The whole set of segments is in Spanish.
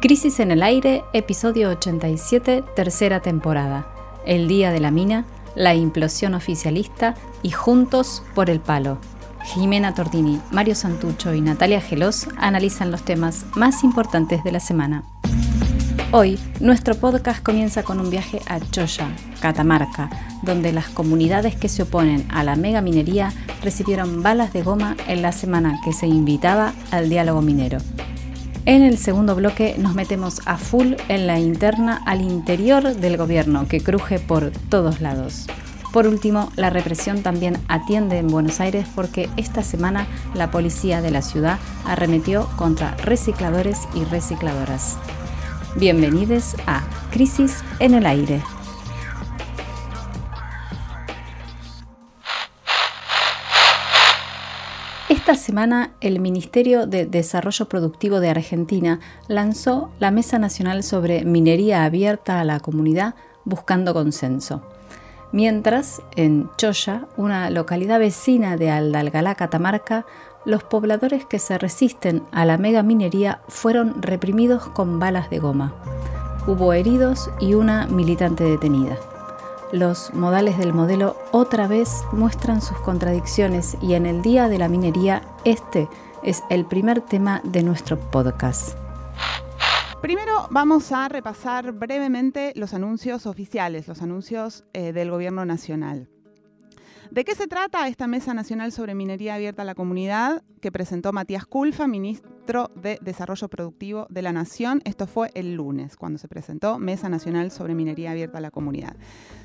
Crisis en el Aire, episodio 87, tercera temporada. El Día de la Mina, la implosión oficialista y Juntos por el Palo. Jimena Tordini, Mario Santucho y Natalia Gelos analizan los temas más importantes de la semana. Hoy, nuestro podcast comienza con un viaje a Choya, Catamarca, donde las comunidades que se oponen a la mega minería recibieron balas de goma en la semana que se invitaba al diálogo minero. En el segundo bloque nos metemos a full en la interna al interior del gobierno que cruje por todos lados. Por último, la represión también atiende en Buenos Aires porque esta semana la policía de la ciudad arremetió contra recicladores y recicladoras. Bienvenidos a Crisis en el Aire. Esta semana el Ministerio de Desarrollo Productivo de Argentina lanzó la Mesa Nacional sobre Minería Abierta a la Comunidad buscando consenso. Mientras, en Choya, una localidad vecina de Aldalgalá, Catamarca, los pobladores que se resisten a la mega minería fueron reprimidos con balas de goma. Hubo heridos y una militante detenida. Los modales del modelo otra vez muestran sus contradicciones y en el Día de la Minería este es el primer tema de nuestro podcast. Primero vamos a repasar brevemente los anuncios oficiales, los anuncios eh, del Gobierno Nacional. ¿De qué se trata esta Mesa Nacional sobre Minería Abierta a la Comunidad que presentó Matías Culfa, ministro de Desarrollo Productivo de la Nación? Esto fue el lunes, cuando se presentó Mesa Nacional sobre Minería Abierta a la Comunidad.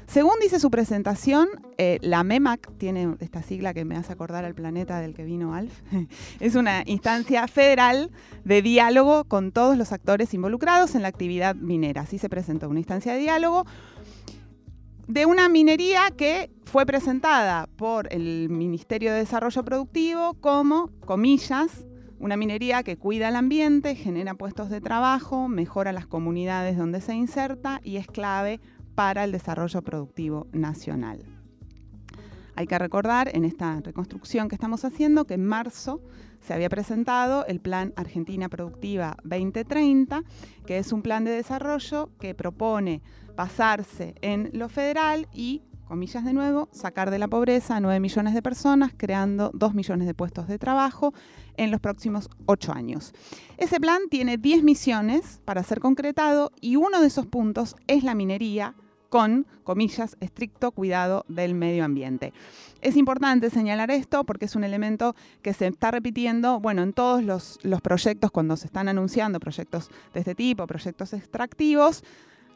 Según dice su presentación, eh, la MEMAC, tiene esta sigla que me hace acordar al planeta del que vino Alf, es una instancia federal de diálogo con todos los actores involucrados en la actividad minera. Así se presentó una instancia de diálogo de una minería que fue presentada por el Ministerio de Desarrollo Productivo como, comillas, una minería que cuida el ambiente, genera puestos de trabajo, mejora las comunidades donde se inserta y es clave para el desarrollo productivo nacional. Hay que recordar en esta reconstrucción que estamos haciendo que en marzo se había presentado el Plan Argentina Productiva 2030, que es un plan de desarrollo que propone pasarse en lo federal y, comillas de nuevo, sacar de la pobreza a 9 millones de personas, creando 2 millones de puestos de trabajo en los próximos 8 años. Ese plan tiene 10 misiones para ser concretado y uno de esos puntos es la minería con, comillas, estricto cuidado del medio ambiente. Es importante señalar esto porque es un elemento que se está repitiendo, bueno, en todos los, los proyectos, cuando se están anunciando proyectos de este tipo, proyectos extractivos,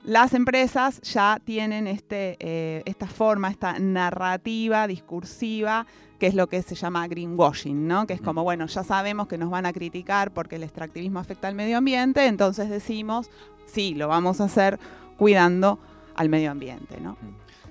las empresas ya tienen este, eh, esta forma, esta narrativa discursiva, que es lo que se llama greenwashing, ¿no? Que es como, bueno, ya sabemos que nos van a criticar porque el extractivismo afecta al medio ambiente, entonces decimos, sí, lo vamos a hacer cuidando al medio ambiente, ¿no?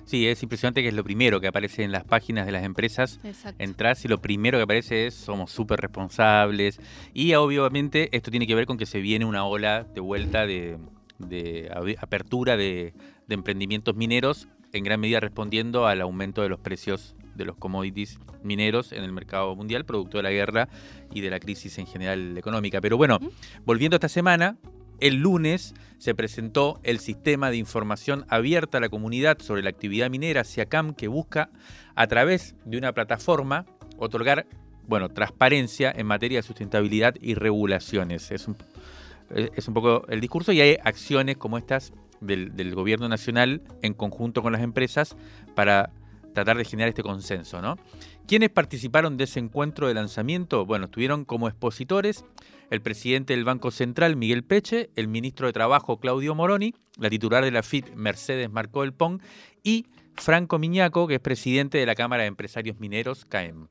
Sí, es impresionante que es lo primero que aparece en las páginas de las empresas. Entras y lo primero que aparece es somos súper responsables. Y obviamente esto tiene que ver con que se viene una ola de vuelta de, de apertura de, emprendimientos mineros, en gran medida respondiendo al aumento de los precios de los commodities mineros en el mercado mundial, producto de la guerra y de la crisis en general económica. Pero bueno, volviendo a esta semana, el lunes se presentó el sistema de información abierta a la comunidad sobre la actividad minera SIACAM que busca a través de una plataforma otorgar bueno, transparencia en materia de sustentabilidad y regulaciones. Es un es un poco el discurso y hay acciones como estas del, gobierno nacional en conjunto con las empresas para tratar de generar este consenso, ¿no? ¿Quiénes participaron de ese encuentro de lanzamiento? Bueno, estuvieron como expositores el presidente del Banco Central, Miguel Peche, el ministro de Trabajo, Claudio Moroni, la titular de la FIT, Mercedes Marcó del Pong, y Franco Miñaco, que es presidente de la Cámara de Empresarios Mineros, CAEM.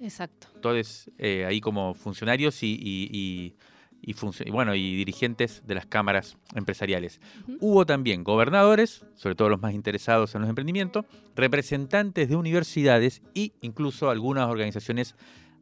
Exacto. Todos eh, ahí como funcionarios y y, bueno, y dirigentes de las cámaras empresariales. Hubo también gobernadores, sobre todo los más interesados en los emprendimientos, representantes de universidades e incluso algunas organizaciones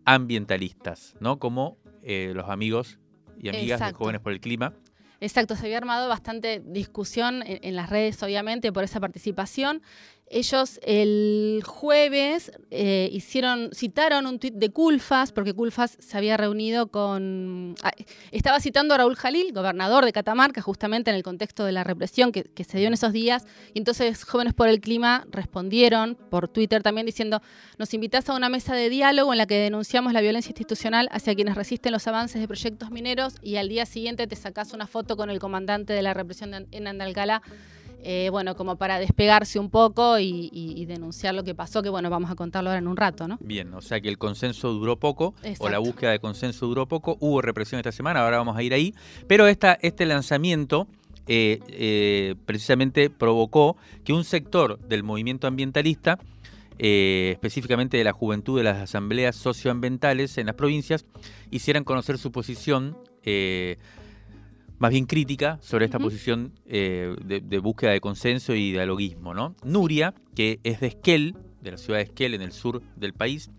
ambientalistas, ¿no? Como eh, los amigos y amigas de Jóvenes por el Clima. Exacto, se había armado bastante discusión en, las redes, obviamente, por esa participación. Ellos el jueves eh, hicieron, citaron un tuit de Culfas, porque Culfas se había reunido con. Ah, estaba citando a Raúl Jalil, gobernador de Catamarca, justamente en el contexto de la represión que, se dio en esos días. Y entonces Jóvenes por el Clima respondieron por Twitter también diciendo: Nos invitas a una mesa de diálogo en la que denunciamos la violencia institucional hacia quienes resisten los avances de proyectos mineros y al día siguiente te sacas una foto con el comandante de la represión en Andalgalá eh, bueno, como para despegarse un poco y, denunciar lo que pasó, que bueno, vamos a contarlo ahora en un rato, ¿no? Bien, o sea que el consenso duró poco, o la búsqueda de consenso duró poco, hubo represión esta semana, ahora vamos a ir ahí, pero esta, este lanzamiento eh, eh, precisamente provocó que un sector del movimiento ambientalista, específicamente de la juventud de las asambleas socioambientales en las provincias, hicieran conocer su posición más bien crítica sobre esta posición eh, de, búsqueda de consenso y dialoguismo. ¿no? Nuria, que es de Esquel, de la ciudad de Esquel, en el sur del país,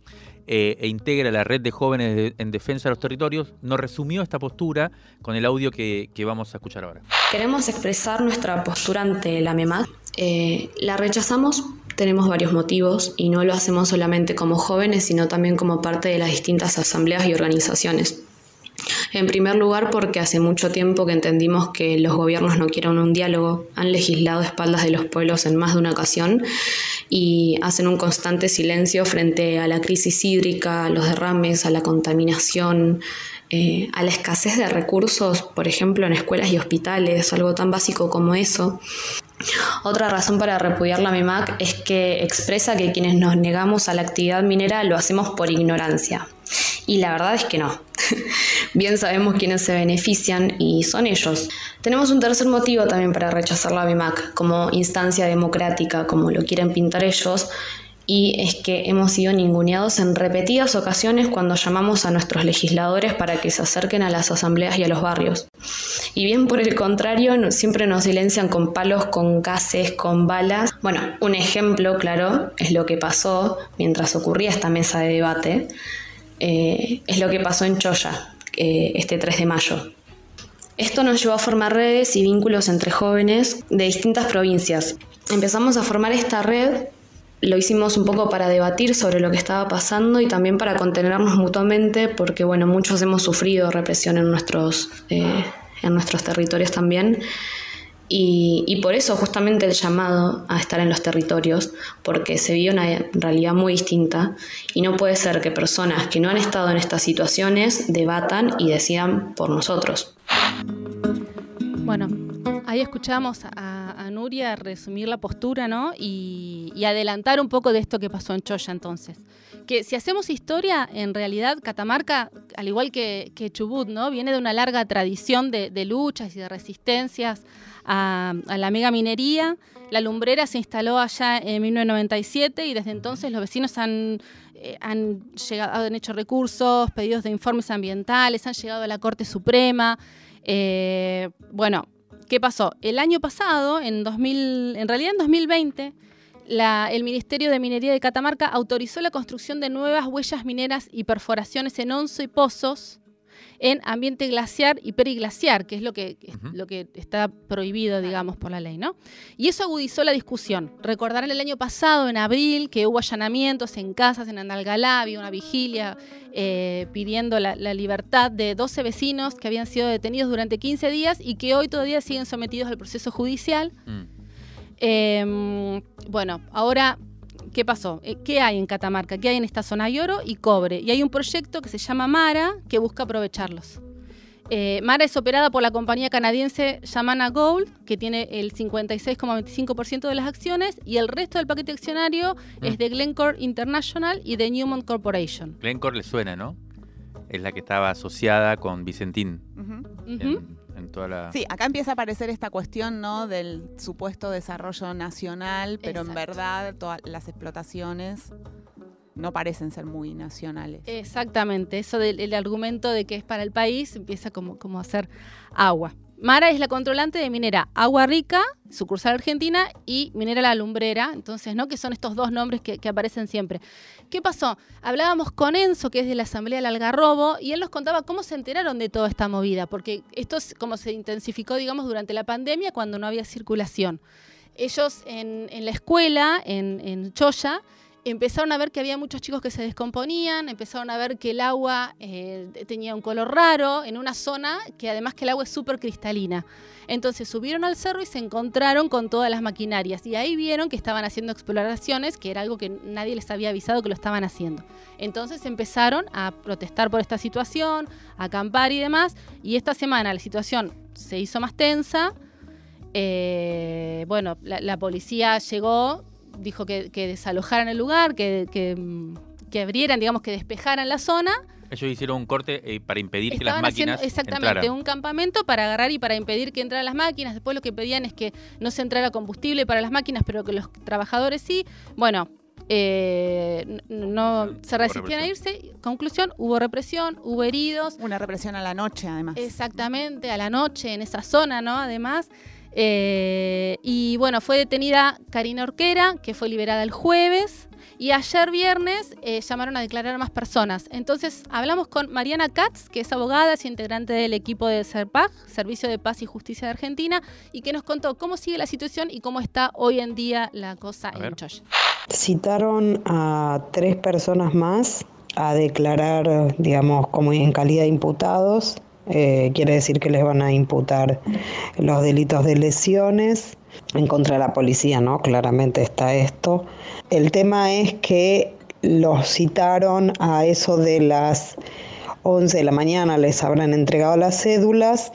eh, e integra la red de jóvenes en defensa de los territorios, nos resumió esta postura con el audio que, vamos a escuchar ahora. Queremos expresar nuestra postura ante la MEMAD. Eh, la rechazamos, tenemos varios motivos y no lo hacemos solamente como jóvenes, sino también como parte de las distintas asambleas y organizaciones. En primer lugar, porque hace mucho tiempo que entendimos que los gobiernos no quieren un diálogo, han legislado a espaldas de los pueblos en más de una ocasión y hacen un constante silencio frente a la crisis hídrica, a los derrames, a la contaminación, eh, a la escasez de recursos, por ejemplo, en escuelas y hospitales, algo tan básico como eso. Otra razón para repudiar la MEMAC es que expresa que quienes nos negamos a la actividad minera lo hacemos por ignorancia. Y la verdad es que no. Bien sabemos quiénes se benefician y son ellos. Tenemos un tercer motivo también para rechazar la BIMAC como instancia democrática, como lo quieren pintar ellos, y es que hemos sido ninguneados en repetidas ocasiones cuando llamamos a nuestros legisladores para que se acerquen a las asambleas y a los barrios. Y bien por el contrario, siempre nos silencian con palos, con gases, con balas. Bueno, un ejemplo claro es lo que pasó mientras ocurría esta mesa de debate. Eh, es lo que pasó en Choya eh, este 3 de mayo. Esto nos llevó a formar redes y vínculos entre jóvenes de distintas provincias. Empezamos a formar esta red, lo hicimos un poco para debatir sobre lo que estaba pasando y también para contenernos mutuamente, porque bueno, muchos hemos sufrido represión en nuestros, eh, en nuestros territorios también. Y, por eso justamente el llamado a estar en los territorios, porque se vive una realidad muy distinta y no puede ser que personas que no han estado en estas situaciones debatan y decidan por nosotros. Bueno, ahí escuchamos a, Nuria resumir la postura ¿no? y, adelantar un poco de esto que pasó en Choya entonces. Que si hacemos historia, en realidad Catamarca, al igual que, Chubut, ¿no? viene de una larga tradición de luchas y de resistencias a, la mega minería. La lumbrera se instaló allá en 1997 y desde entonces los vecinos han, eh, han, llegado, han hecho recursos, pedidos de informes ambientales, han llegado a la Corte Suprema. Eh, bueno, ¿qué pasó? El año pasado, en, 2000, en realidad en 2020, el Ministerio de Minería de Catamarca autorizó la construcción de nuevas huellas mineras y perforaciones en 11 pozos en ambiente glaciar y periglaciar, que es lo que, lo que está prohibido, digamos, por la ley, ¿no? Y eso agudizó la discusión. Recordarán el año pasado, en abril, que hubo allanamientos en casas en Andalgalá, había una vigilia eh, pidiendo la, libertad de 12 vecinos que habían sido detenidos durante 15 días y que hoy todavía siguen sometidos al proceso judicial. Mm. Em, bueno, ahora ¿Qué pasó? Eh, ¿Qué hay en Catamarca? ¿Qué hay en esta zona? Hay oro y cobre. Y hay un proyecto que se llama Mara que busca aprovecharlos. Eh, Mara es operada por la compañía canadiense Yamana Gold, que tiene el 56,25% de las acciones, y el resto del paquete accionario mm. es de Glencore International y de Newmont Corporation. Glencore le suena, ¿no? Es la que estaba asociada con Vicentín. Sí, acá empieza a aparecer esta cuestión ¿no? del supuesto desarrollo nacional, pero en verdad todas las explotaciones no parecen ser muy nacionales. Exactamente, eso del argumento de que es para el país empieza como, como a hacer agua. Mara es la controlante de Minera Agua Rica, sucursal argentina, y Minera La Lumbrera, entonces, ¿no? Que son estos dos nombres que, aparecen siempre. ¿Qué pasó? Hablábamos con Enzo, que es de la Asamblea del Algarrobo, y él nos contaba cómo se enteraron de toda esta movida, porque esto es como se intensificó, digamos, durante la pandemia, cuando no había circulación. ellos en, la escuela, en, en Choya, empezaron a ver que había muchos chicos que se descomponían, empezaron a ver que el agua eh, tenía un color raro en una zona que además que el agua es súper cristalina. Entonces subieron al cerro y se encontraron con todas las maquinarias y ahí vieron que estaban haciendo exploraciones, que era algo que nadie les había avisado que lo estaban haciendo. Entonces empezaron a protestar por esta situación, a acampar y demás, y esta semana la situación se hizo más tensa. Eh, bueno, la policía llegó, dijo que, desalojaran el lugar, que, que, abrieran, digamos, que despejaran la zona. Ellos hicieron un corte eh, para impedir que las máquinas. Haciendo exactamente, un campamento para agarrar y para impedir que entraran las máquinas. Después lo que pedían es que no se entrara combustible para las máquinas, pero que los trabajadores sí. Bueno, eh, no se resistían a irse. Conclusión, hubo represión, hubo heridos. Una represión a la noche, además. Exactamente, a la noche, en esa zona, ¿no? Además. Eh, y bueno, fue detenida Karina Orquera, que fue liberada el jueves. Y ayer viernes eh, llamaron a declarar a más personas. Entonces hablamos con Mariana Katz, que es abogada, es integrante del equipo de SERPAG, Servicio de Paz y Justicia de Argentina, y que nos contó cómo sigue la situación y cómo está hoy en día la cosa en Choya. Citaron a tres personas más a declarar, digamos, como en calidad de imputados eh, quiere decir que les van a imputar los delitos de lesiones en contra de la policía, ¿no? Claramente está esto. El tema es que los citaron a eso de las 11 de la mañana, les habrán entregado las cédulas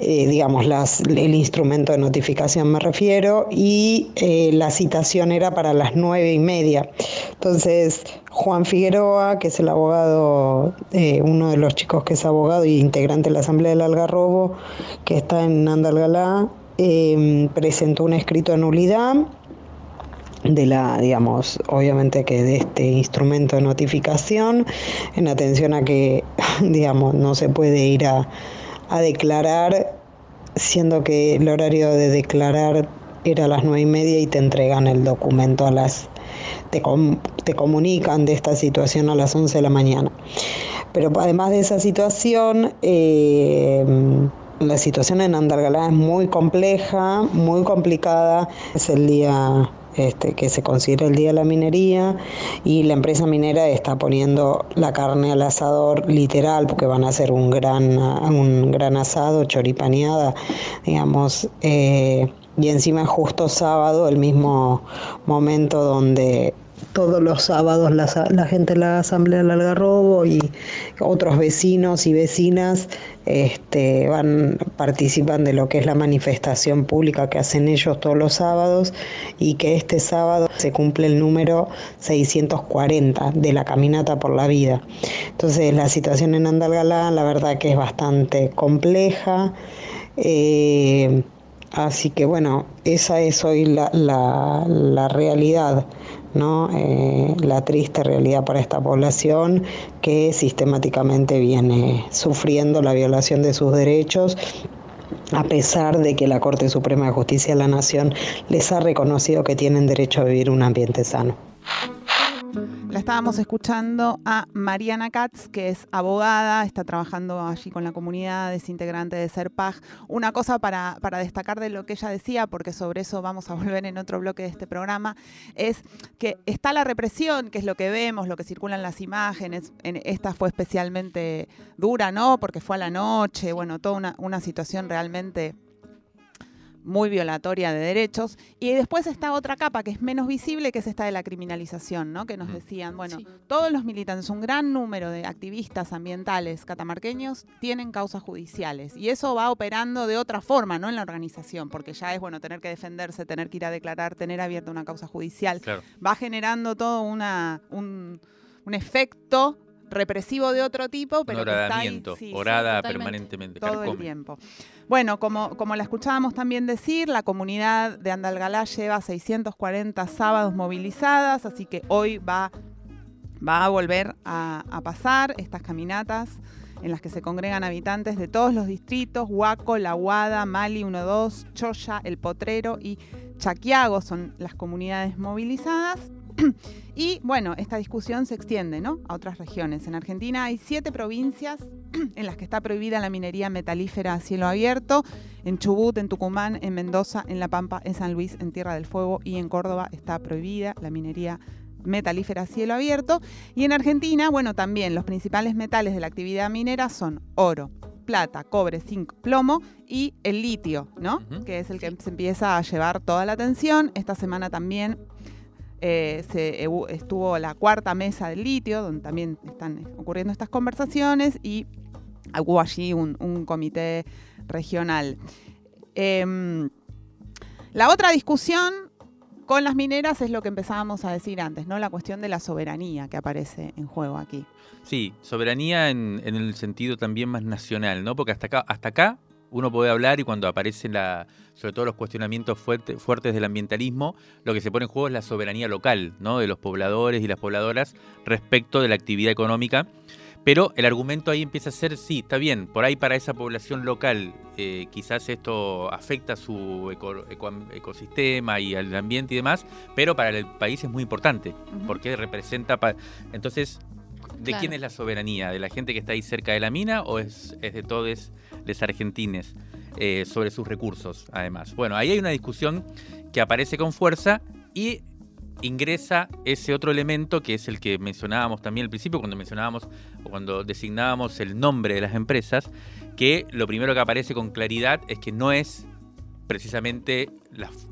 eh, digamos, las, el instrumento de notificación me refiero, y eh, la citación era para las nueve y media. Entonces, Juan Figueroa, que es el abogado, eh, uno de los chicos que es abogado y integrante de la Asamblea del Algarrobo, que está en Andalgalá, presentó un escrito de nulidad de la, digamos, obviamente que de este instrumento de notificación, en atención a que, digamos, no se puede ir a a declarar, siendo que el horario de declarar era a las nueve y media y te entregan el documento a las, te, te comunican de esta situación a las 11 de la mañana. Pero además de esa situación, eh, la situación en Andargalá es muy compleja, muy complicada. Es el día este, que se considera el Día de la Minería y la empresa minera está poniendo la carne al asador literal porque van a hacer un gran, un gran asado, choripaneada, digamos. Eh, y encima justo sábado, el mismo momento donde todos los sábados la, gente de la Asamblea del Algarrobo y otros vecinos y vecinas este, van, participan de lo que es la manifestación pública que hacen ellos todos los sábados y que este sábado se cumple el número 640 de la caminata por la vida. Entonces la situación en Andalgalá la verdad que es bastante compleja. Eh, así que bueno, esa es hoy la, la, la realidad. ¿no? Eh, la triste realidad para esta población que sistemáticamente viene sufriendo la violación de sus derechos a pesar de que la Corte Suprema de Justicia de la Nación les ha reconocido que tienen derecho a vivir un ambiente sano. La estábamos escuchando a Mariana Katz, que es abogada, está trabajando allí con la comunidad, es integrante de SERPAG. Una cosa para, destacar de lo que ella decía, porque sobre eso vamos a volver en otro bloque de este programa, es que está la represión, que es lo que vemos, lo que circulan las imágenes. En, esta fue especialmente dura, ¿no? Porque fue a la noche, bueno, toda una situación realmente muy violatoria de derechos. Y después está otra capa que es menos visible, que es esta de la criminalización, ¿no? Que nos decían, bueno, todos los militantes, un gran número de activistas ambientales catamarqueños tienen causas judiciales. Y eso va operando de otra forma, ¿no? En la organización, porque ya es, bueno, tener que defenderse, tener que ir a declarar, tener abierta una causa judicial. Va generando todo una, un, un efecto represivo de otro tipo, pero que está ahí, orada permanentemente. Todo el tiempo. Bueno, como, como la escuchábamos también decir, la comunidad de Andalgalá lleva 640 sábados movilizadas, así que hoy va, va a volver a, pasar estas caminatas en las que se congregan habitantes de todos los distritos, Huaco, La Guada, Mali 12, Choya, El Potrero y Chaquiago son las comunidades movilizadas. y bueno, esta discusión se extiende ¿no? a otras regiones. En Argentina hay siete provincias en las que está prohibida la minería metalífera a cielo abierto. En Chubut, en Tucumán, en Mendoza, en La Pampa, en San Luis, en Tierra del Fuego y en Córdoba está prohibida la minería metalífera a cielo abierto. Y en Argentina, bueno, también los principales metales de la actividad minera son oro, plata, cobre, zinc, plomo y el litio, ¿no? Que es el que se empieza a llevar toda la atención. Esta semana también eh, se, estuvo la cuarta mesa del litio, donde también están ocurriendo estas conversaciones y hubo allí un, comité regional. Em, la otra discusión con las mineras es lo que empezábamos a decir antes, ¿no? La cuestión de la soberanía que aparece en juego aquí. Sí, soberanía en, el sentido también más nacional, ¿no? Porque hasta acá, hasta acá uno puede hablar y cuando aparecen la, sobre todo los cuestionamientos fuertes del ambientalismo, lo que se pone en juego es la soberanía local, ¿no? De los pobladores y las pobladoras respecto de la actividad económica. Pero el argumento ahí empieza a ser, sí, está bien, por ahí para esa población local eh, quizás esto afecta su ecosistema y al ambiente y demás, pero para el país es muy importante, porque representa... Entonces, ¿de quién es la soberanía? ¿De la gente que está ahí cerca de la mina o es, de todos los argentines eh, sobre sus recursos, además? Bueno, ahí hay una discusión que aparece con fuerza y ingresa ese otro elemento que es el que mencionábamos también al principio, cuando mencionábamos o cuando designábamos el nombre de las empresas, que lo primero que aparece con claridad es que no es precisamente las,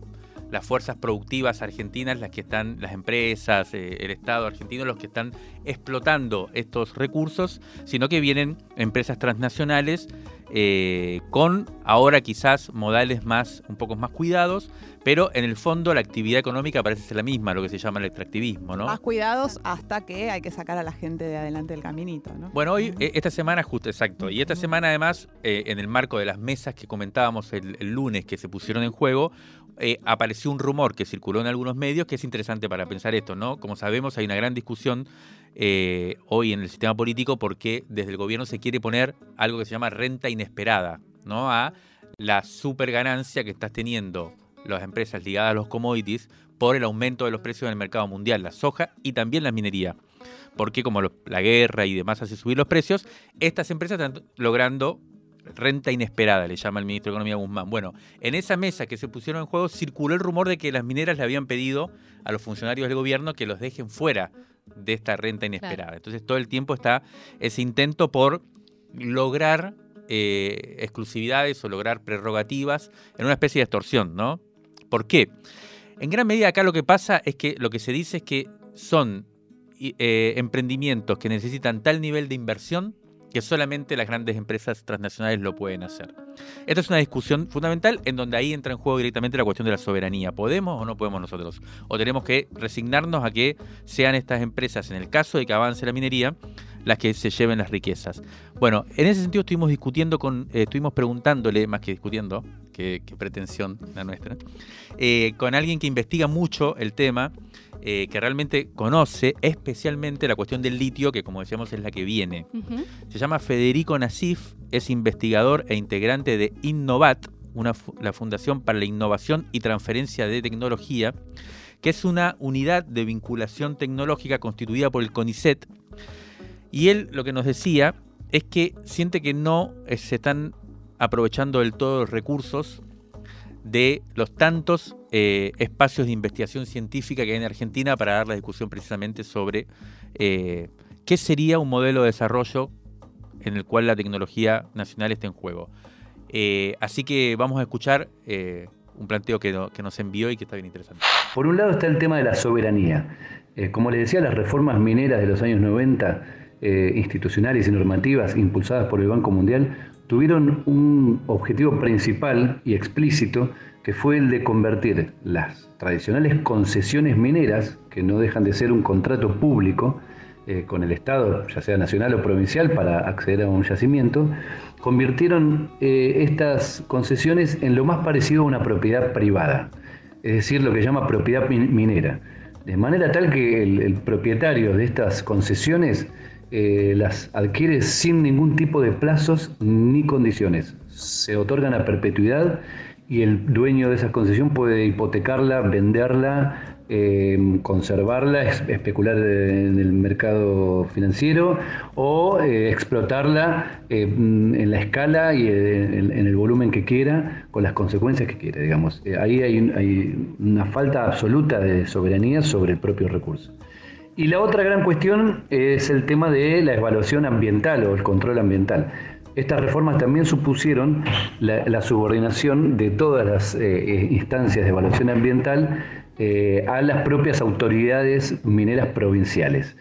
las fuerzas productivas argentinas las que están, las empresas, eh, el Estado argentino, los que están explotando estos recursos, sino que vienen empresas transnacionales eh, con ahora quizás modales más, un poco más cuidados, pero en el fondo la actividad económica parece ser la misma, lo que se llama el extractivismo, ¿no? Más cuidados hasta que hay que sacar a la gente de adelante del caminito, ¿no? Bueno, hoy, eh, esta semana, justo, exacto, y esta semana además, eh, en el marco de las mesas que comentábamos el, lunes que se pusieron en juego, apareció un rumor que circuló en algunos medios que es interesante para pensar esto, ¿no? Como sabemos, hay una gran discusión eh, hoy en el sistema político porque desde el gobierno se quiere poner algo que se llama renta inesperada, ¿no? A la super ganancia que estás teniendo las empresas ligadas a los commodities por el aumento de los precios en el mercado mundial, la soja y también la minería. Porque como la guerra y demás hace subir los precios, estas empresas están logrando renta inesperada, le llama el ministro de Economía Guzmán. Bueno, en esa mesa que se pusieron en juego circuló el rumor de que las mineras le habían pedido a los funcionarios del gobierno que los dejen fuera de esta renta inesperada. Entonces todo el tiempo está ese intento por lograr eh, exclusividades o lograr prerrogativas en una especie de extorsión, ¿no? ¿Por qué? En gran medida acá lo que pasa es que lo que se dice es que son eh, emprendimientos que necesitan tal nivel de inversión que solamente las grandes empresas transnacionales lo pueden hacer. Esta es una discusión fundamental en donde ahí entra en juego directamente la cuestión de la soberanía. ¿Podemos o no podemos nosotros? ¿O tenemos que resignarnos a que sean estas empresas, en el caso de que avance la minería, las que se lleven las riquezas? Bueno, en ese sentido estuvimos discutiendo con, eh, estuvimos preguntándole, más que discutiendo, qué, pretensión la nuestra, eh, con alguien que investiga mucho el tema eh, que realmente conoce especialmente la cuestión del litio, que como decíamos es la que viene. Se llama Federico Nasif, es investigador e integrante de Innovat, una, la Fundación para la Innovación y Transferencia de Tecnología, que es una unidad de vinculación tecnológica constituida por el CONICET. Y él lo que nos decía es que siente que no eh, se están aprovechando del todo los recursos de los tantos eh, espacios de investigación científica que hay en Argentina para dar la discusión precisamente sobre eh, qué sería un modelo de desarrollo en el cual la tecnología nacional esté en juego. Eh, así que vamos a escuchar un planteo que, que, nos envió y que está bien interesante. Por un lado está el tema de la soberanía. como le decía, las reformas mineras de los años 90, institucionales y normativas impulsadas por el Banco Mundial, tuvieron un objetivo principal y explícito que fue el de convertir las tradicionales concesiones mineras, que no dejan de ser un contrato público eh, con el Estado, ya sea nacional o provincial, para acceder a un yacimiento, convirtieron eh, estas concesiones en lo más parecido a una propiedad privada, es decir, lo que llama propiedad minera. De manera tal que el propietario de estas concesiones eh, las adquiere sin ningún tipo de plazos ni condiciones. Se otorgan a perpetuidad y el dueño de esa concesión puede hipotecarla, venderla, eh, conservarla, especular en el mercado financiero o eh, explotarla eh, en la escala y en, el volumen que quiera, con las consecuencias que quiera, digamos. ahí hay, hay una falta absoluta de soberanía sobre el propio recurso. Y la otra gran cuestión es el tema de la evaluación ambiental o el control ambiental. Estas reformas también supusieron la, subordinación de todas las eh, instancias de evaluación ambiental eh, a las propias autoridades mineras provinciales,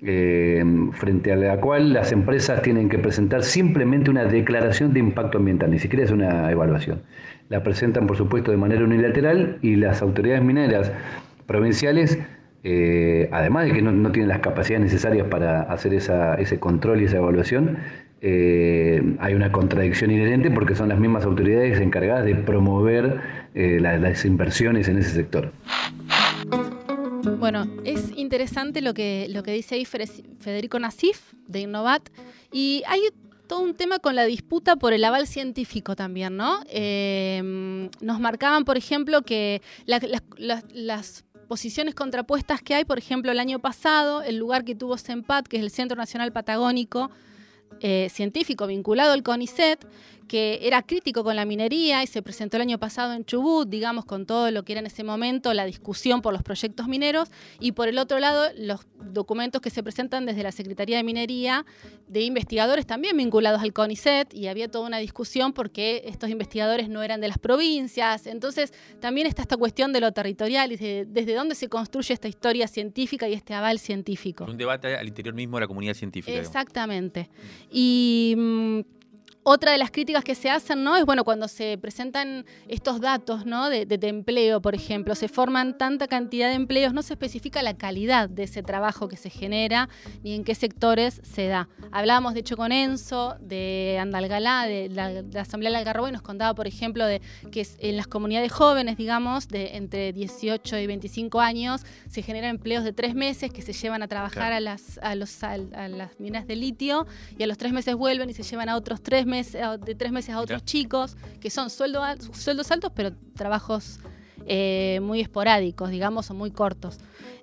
eh, frente a la cual las empresas tienen que presentar simplemente una declaración de impacto ambiental, ni siquiera es una evaluación. La presentan, por supuesto, de manera unilateral y las autoridades mineras provinciales además de que no, tienen las capacidades necesarias para hacer ese control y esa evaluación, eh, hay una contradicción inherente porque son las mismas autoridades encargadas de promover eh, las inversiones en ese sector. Bueno, es interesante lo que, lo que dice ahí Federico Nasif de Innovat y hay todo un tema con la disputa por el aval científico también, ¿no? Eh, nos marcaban, por ejemplo, que las posiciones contrapuestas que hay, por ejemplo, el año pasado, el lugar que tuvo CEMPAT, que es el Centro Nacional Patagónico, eh, científico vinculado al CONICET, que era crítico con la minería y se presentó el año pasado en Chubut, digamos, con todo lo que era en ese momento la discusión por los proyectos mineros, y por el otro lado, los documentos que se presentan desde la Secretaría de Minería de investigadores también vinculados al CONICET, y había toda una discusión porque estos investigadores no eran de las provincias. Entonces, también está esta cuestión de lo territorial y desde dónde se construye esta historia científica y este aval científico. Un debate al interior mismo de la comunidad científica. Exactamente. Y mm, otra de las críticas que se hacen, ¿no? Es bueno, cuando se presentan estos datos, ¿no? De, empleo, por ejemplo, se forman tanta cantidad de empleos, no se especifica la calidad de ese trabajo que se genera ni en qué sectores se da. Hablábamos, de hecho, con Enzo de Andalgalá, de la, Asamblea del Algarrobo, y nos contaba, por ejemplo, de que en las comunidades jóvenes, digamos, de entre 18 y 25 años, se generan empleos de tres meses que se llevan a trabajar a, las, a, los, a las minas de litio y a los tres meses vuelven y se llevan a otros tres meses de tres meses a otros chicos, que son sueldos altos, pero trabajos eh, muy esporádicos, digamos, o muy cortos.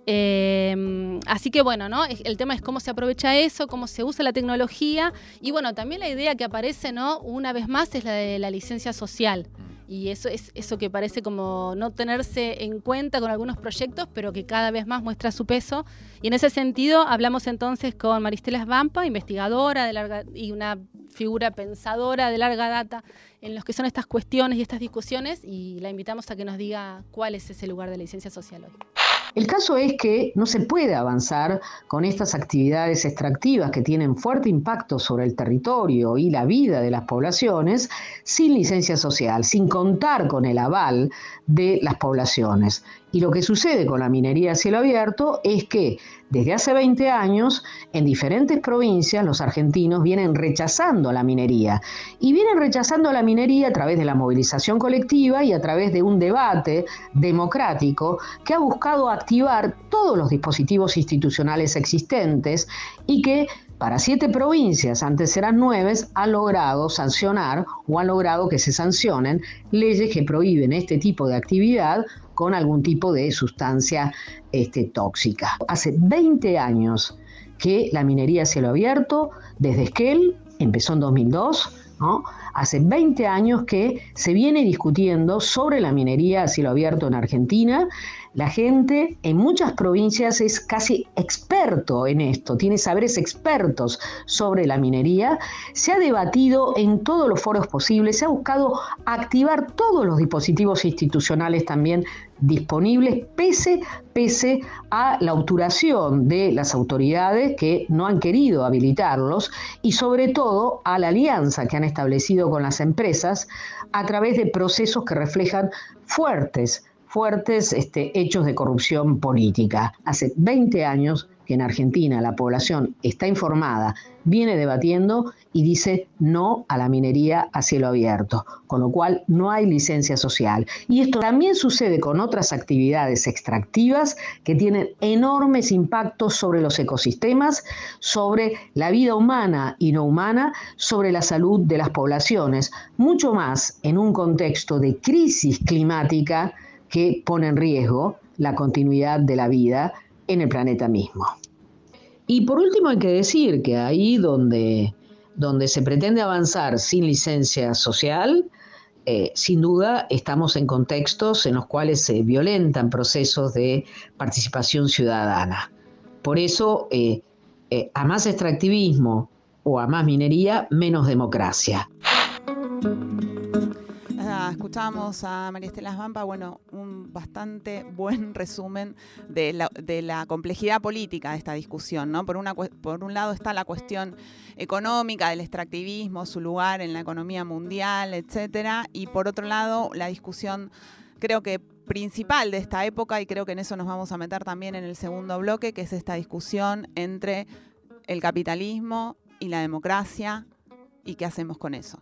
Eh, así que bueno, ¿no? El tema es cómo se aprovecha eso, cómo se usa la tecnología y bueno, también la idea que aparece, ¿no? Una vez más es la de la licencia social. Y eso es eso que parece como no tenerse en cuenta con algunos proyectos, pero que cada vez más muestra su peso. Y en ese sentido hablamos entonces con Maristela Svampa, investigadora de larga, y una figura pensadora de larga data en los que son estas cuestiones y estas discusiones, y la invitamos a que nos diga cuál es ese lugar de la licencia social hoy. El caso es que no se puede avanzar con estas actividades extractivas que tienen fuerte impacto sobre el territorio y la vida de las poblaciones sin licencia social, sin contar con el aval de las poblaciones. Y lo que sucede con la minería a cielo abierto es que desde hace 20 años en diferentes provincias los argentinos vienen rechazando la minería. Y vienen rechazando la minería a través de la movilización colectiva y a través de un debate democrático que ha buscado activar todos los dispositivos institucionales existentes y que para siete provincias, antes eran nueve, ha logrado sancionar o ha logrado que se sancionen leyes que prohíben este tipo de actividad con algún tipo de sustancia este, tóxica. Hace 20 años que la minería a cielo abierto, desde Esquel, empezó en 2002, ¿no? Hace 20 años que se viene discutiendo sobre la minería a cielo abierto en Argentina la gente en muchas provincias es casi experto en esto, tiene saberes expertos sobre la minería. Se ha debatido en todos los foros posibles, se ha buscado activar todos los dispositivos institucionales también disponibles, pese, pese a la obturación de las autoridades que no han querido habilitarlos y sobre todo a la alianza que han establecido con las empresas a través de procesos que reflejan fuertes fuertes este, hechos de corrupción política. Hace 20 años que en Argentina la población está informada, viene debatiendo y dice no a la minería a cielo abierto, con lo cual no hay licencia social. Y esto también sucede con otras actividades extractivas que tienen enormes impactos sobre los ecosistemas, sobre la vida humana y no humana, sobre la salud de las poblaciones, mucho más en un contexto de crisis climática que pone en riesgo la continuidad de la vida en el planeta mismo. Y por último hay que decir que ahí donde, donde se pretende avanzar sin licencia social, eh, sin duda estamos en contextos en los cuales se violentan procesos de participación ciudadana. Por eso, eh, eh, a más extractivismo o a más minería, menos democracia escuchamos a María Estela Vampa, bueno, un bastante buen resumen de la, complejidad política de esta discusión, ¿no? Por, por un lado está la cuestión económica del extractivismo, su lugar en la economía mundial, etcétera, y por otro lado la discusión creo que principal de esta época y creo que en eso nos vamos a meter también en el segundo bloque, que es esta discusión entre el capitalismo y la democracia y qué hacemos con eso.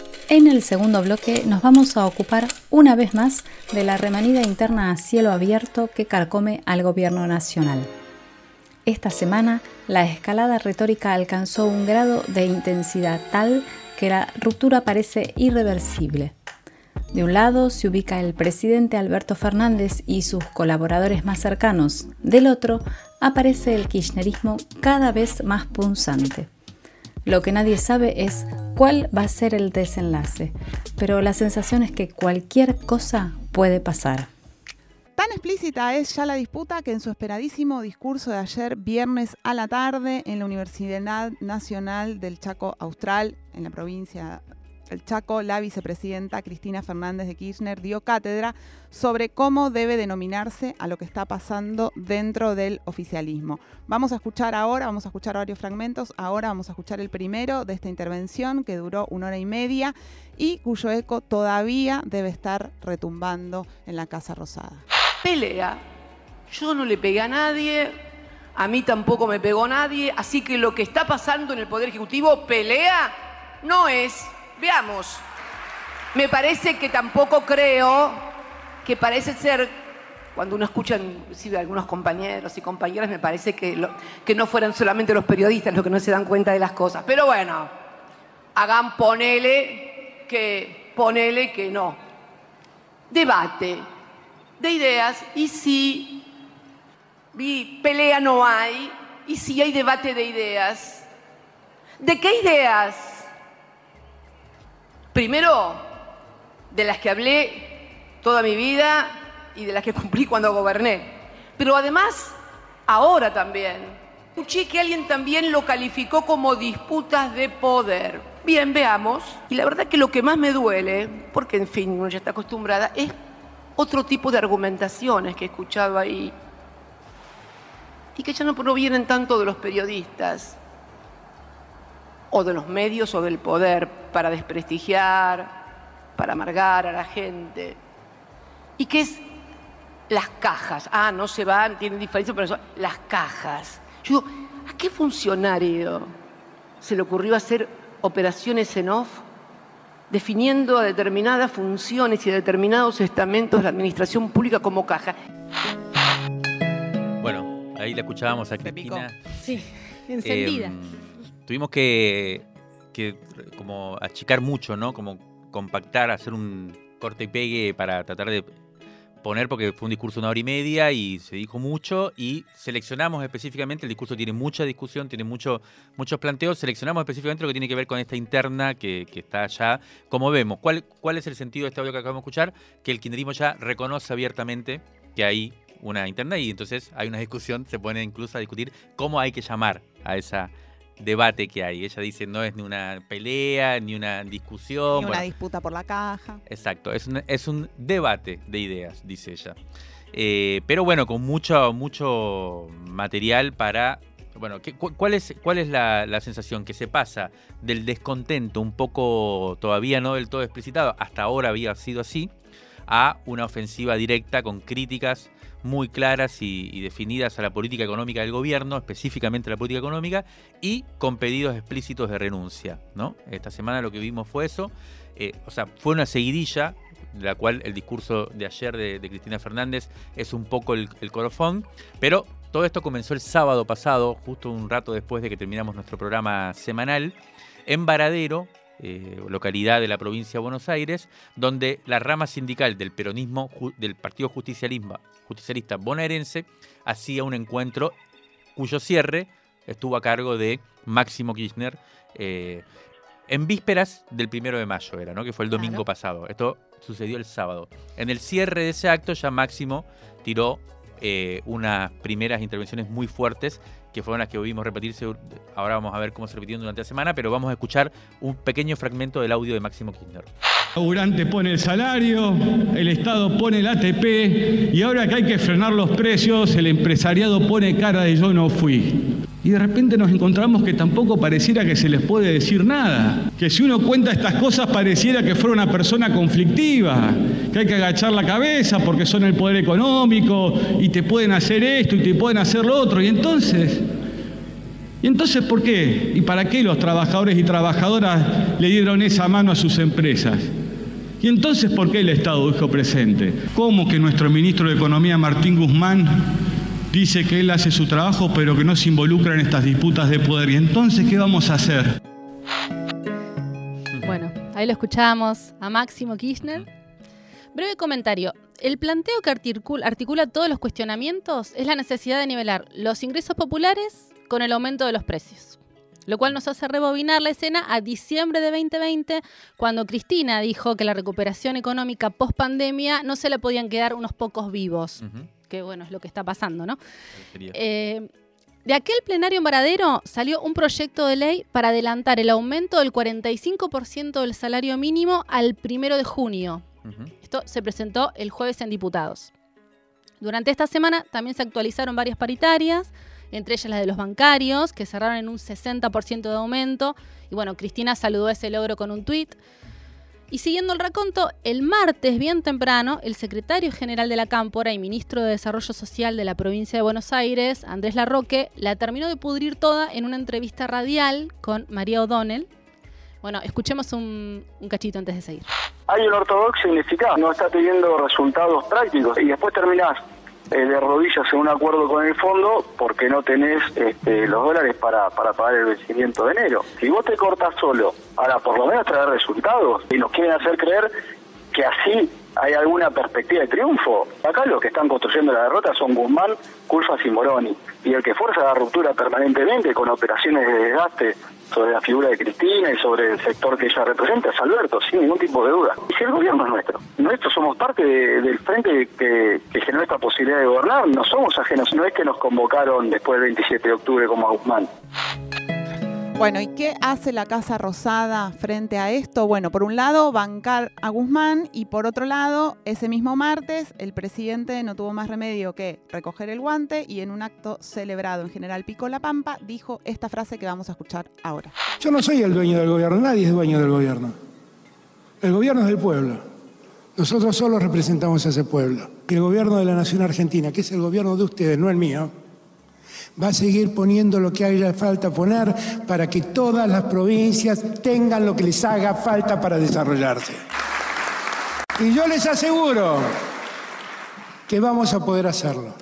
en el segundo bloque nos vamos a ocupar una vez más de la remanida interna a cielo abierto que carcome al gobierno nacional. Esta semana, la escalada retórica alcanzó un grado de intensidad tal que la ruptura parece irreversible. De un lado se ubica el presidente Alberto Fernández y sus colaboradores más cercanos, del otro aparece el kirchnerismo cada vez más punzante. Lo que nadie sabe es cuál va a ser el desenlace, pero la sensación es que cualquier cosa puede pasar. Tan explícita es ya la disputa que en su esperadísimo discurso de ayer viernes a la tarde en la Universidad Nacional del Chaco Austral, en la provincia el Chaco, la vicepresidenta Cristina Fernández de Kirchner dio cátedra sobre cómo debe denominarse a lo que está pasando dentro del oficialismo. Vamos a escuchar ahora, vamos a escuchar varios fragmentos, ahora vamos a escuchar el primero de esta intervención que duró una hora y media y cuyo eco todavía debe estar retumbando en la Casa Rosada. Pelea. Yo no le pegué a nadie, a mí tampoco me pegó nadie, así que lo que está pasando en el Poder Ejecutivo, pelea, no es Veamos. Me parece que tampoco creo que parece ser, cuando uno escucha a algunos compañeros y compañeras, me parece que, que no fueran solamente los periodistas los que no se dan cuenta de las cosas. Pero bueno, hagan ponele que, ponele que no. Debate de ideas y si pelea no hay y si hay debate de ideas. ¿De qué ideas? Primero, de las que hablé toda mi vida y de las que cumplí cuando goberné. Pero además, ahora también. Escuché que alguien también lo calificó como disputas de poder. Bien, veamos. Y la verdad que lo que más me duele, porque en fin, uno ya está acostumbrada, es otro tipo de argumentaciones que he escuchado ahí. Y que ya no provienen tanto de los periodistas, o de los medios o del poder para desprestigiar, para amargar a la gente. ¿Y qué es las cajas? Ah, no se van, tienen diferencia, pero son las cajas. Yo digo, ¿a qué funcionario se le ocurrió hacer operaciones en off definiendo a determinadas funciones y a determinados estamentos de la administración pública como caja? Bueno, ahí la escuchábamos a Cristina. Sí, encendida. Em, tuvimos que, como achicar mucho, ¿no? Como compactar, hacer un corte y pegue para tratar de poner, porque fue un discurso de una hora y media y se dijo mucho y seleccionamos específicamente, el discurso tiene mucha discusión, tiene mucho, muchos planteos, seleccionamos específicamente lo que tiene que ver con esta interna que, está allá. Como vemos, ¿cuál, ¿cuál es el sentido de este audio que acabamos de escuchar? Que el kirchnerismo ya reconoce abiertamente que hay una interna y entonces hay una discusión, se pone incluso a discutir cómo hay que llamar a esa debate que hay. Ella dice no es ni una pelea, ni una discusión. Ni una disputa por la caja. Exacto, es un, es un debate de ideas, dice ella. Eh, pero bueno, con mucho, mucho material para bueno, ¿cuál es, cuál es la, sensación? Que se pasa del descontento un poco todavía no del todo explicitado, hasta ahora había sido así, a una ofensiva directa con críticas muy claras y, definidas a la política económica del gobierno, específicamente la política económica, y con pedidos explícitos de renuncia. ¿no? Esta semana lo que vimos fue eso. Eh, o sea, fue una seguidilla, de la cual el discurso de ayer de, Cristina Fernández es un poco el, el pero todo esto comenzó el sábado pasado, justo un rato después de que terminamos nuestro programa semanal, en Varadero, eh, localidad de la provincia de Buenos Aires, donde la rama sindical del peronismo del Partido Justicialista bonaerense hacía un encuentro cuyo cierre estuvo a cargo de Máximo Kirchner eh, en vísperas del primero de mayo, era, ¿no? que fue el domingo pasado. Esto sucedió el sábado. En el cierre de ese acto ya Máximo tiró eh, unas primeras intervenciones muy fuertes que fueron las que oímos repetirse. Ahora vamos a ver cómo se repitieron durante la semana, pero vamos a escuchar un pequeño fragmento del audio de Máximo Kirchner. El laburante pone el salario, el Estado pone el ATP y ahora que hay que frenar los precios, el empresariado pone cara de yo no fui. Y de repente nos encontramos que tampoco pareciera que se les puede decir nada. Que si uno cuenta estas cosas pareciera que fuera una persona conflictiva, que hay que agachar la cabeza porque son el poder económico y te pueden hacer esto y te pueden hacer lo otro. Y entonces, ¿y entonces por qué? ¿Y para qué los trabajadores y trabajadoras le dieron esa mano a sus empresas? ¿Y entonces por qué el Estado dijo presente? ¿Cómo que nuestro ministro de Economía, Martín Guzmán, dice que él hace su trabajo pero que no se involucra en estas disputas de poder. ¿Y entonces qué vamos a hacer? Bueno, ahí lo escuchamos a Máximo Kirchner. Breve comentario. El planteo que articula, todos los cuestionamientos es la necesidad de nivelar los ingresos populares con el aumento de los precios. Lo cual nos hace rebobinar la escena a diciembre de 2020, cuando Cristina dijo que la recuperación económica post pandemia no se le podían quedar unos pocos vivos que bueno, es lo que está pasando, ¿no? Eh, de aquel plenario en Varadero salió un proyecto de ley para adelantar el aumento del 45% del salario mínimo al primero de junio. Esto se presentó el jueves en diputados. Durante esta semana también se actualizaron varias paritarias, entre ellas las de los bancarios, que cerraron en un 60% de aumento. Y bueno, Cristina saludó ese logro con un tuit. Y siguiendo el raconto, el martes, bien temprano, el secretario general de la Cámpora y ministro de Desarrollo Social de la provincia de Buenos Aires, Andrés Larroque, la terminó de pudrir toda en una entrevista radial con María O'Donnell. Bueno, escuchemos un, cachito antes de seguir. Hay un ortodoxo ineficaz, no está teniendo resultados prácticos y después terminás eh, de rodillas en un acuerdo con el fondo porque no tenés este, los dólares para, para pagar el vencimiento de enero. Si vos te cortas solo, ahora por lo menos traer resultados y nos quieren hacer creer que así hay alguna perspectiva de triunfo. Acá los que están construyendo la derrota son Guzmán, Culfas y Moroni. Y el que fuerza la ruptura permanentemente con operaciones de desgaste sobre la figura de Cristina y sobre el sector que ella representa es Alberto, sin ningún tipo de duda. Y si el gobierno es nuestro, nosotros somos parte del frente que, que generó esta posibilidad de gobernar, no somos ajenos, no es que nos convocaron después del 27 de octubre como a Guzmán. Bueno, ¿y qué hace la Casa Rosada frente a esto? Bueno, por un lado, bancar a Guzmán y por otro lado, ese mismo martes, el presidente no tuvo más remedio que recoger el guante y en un acto celebrado en General Pico La Pampa dijo esta frase que vamos a escuchar ahora. Yo no soy el dueño del gobierno, nadie es dueño del gobierno. El gobierno es del pueblo. Nosotros solo representamos a ese pueblo. El gobierno de la Nación Argentina, que es el gobierno de ustedes, no el mío, va a seguir poniendo lo que haya falta poner para que todas las provincias tengan lo que les haga falta para desarrollarse. Y yo les aseguro que vamos a poder hacerlo.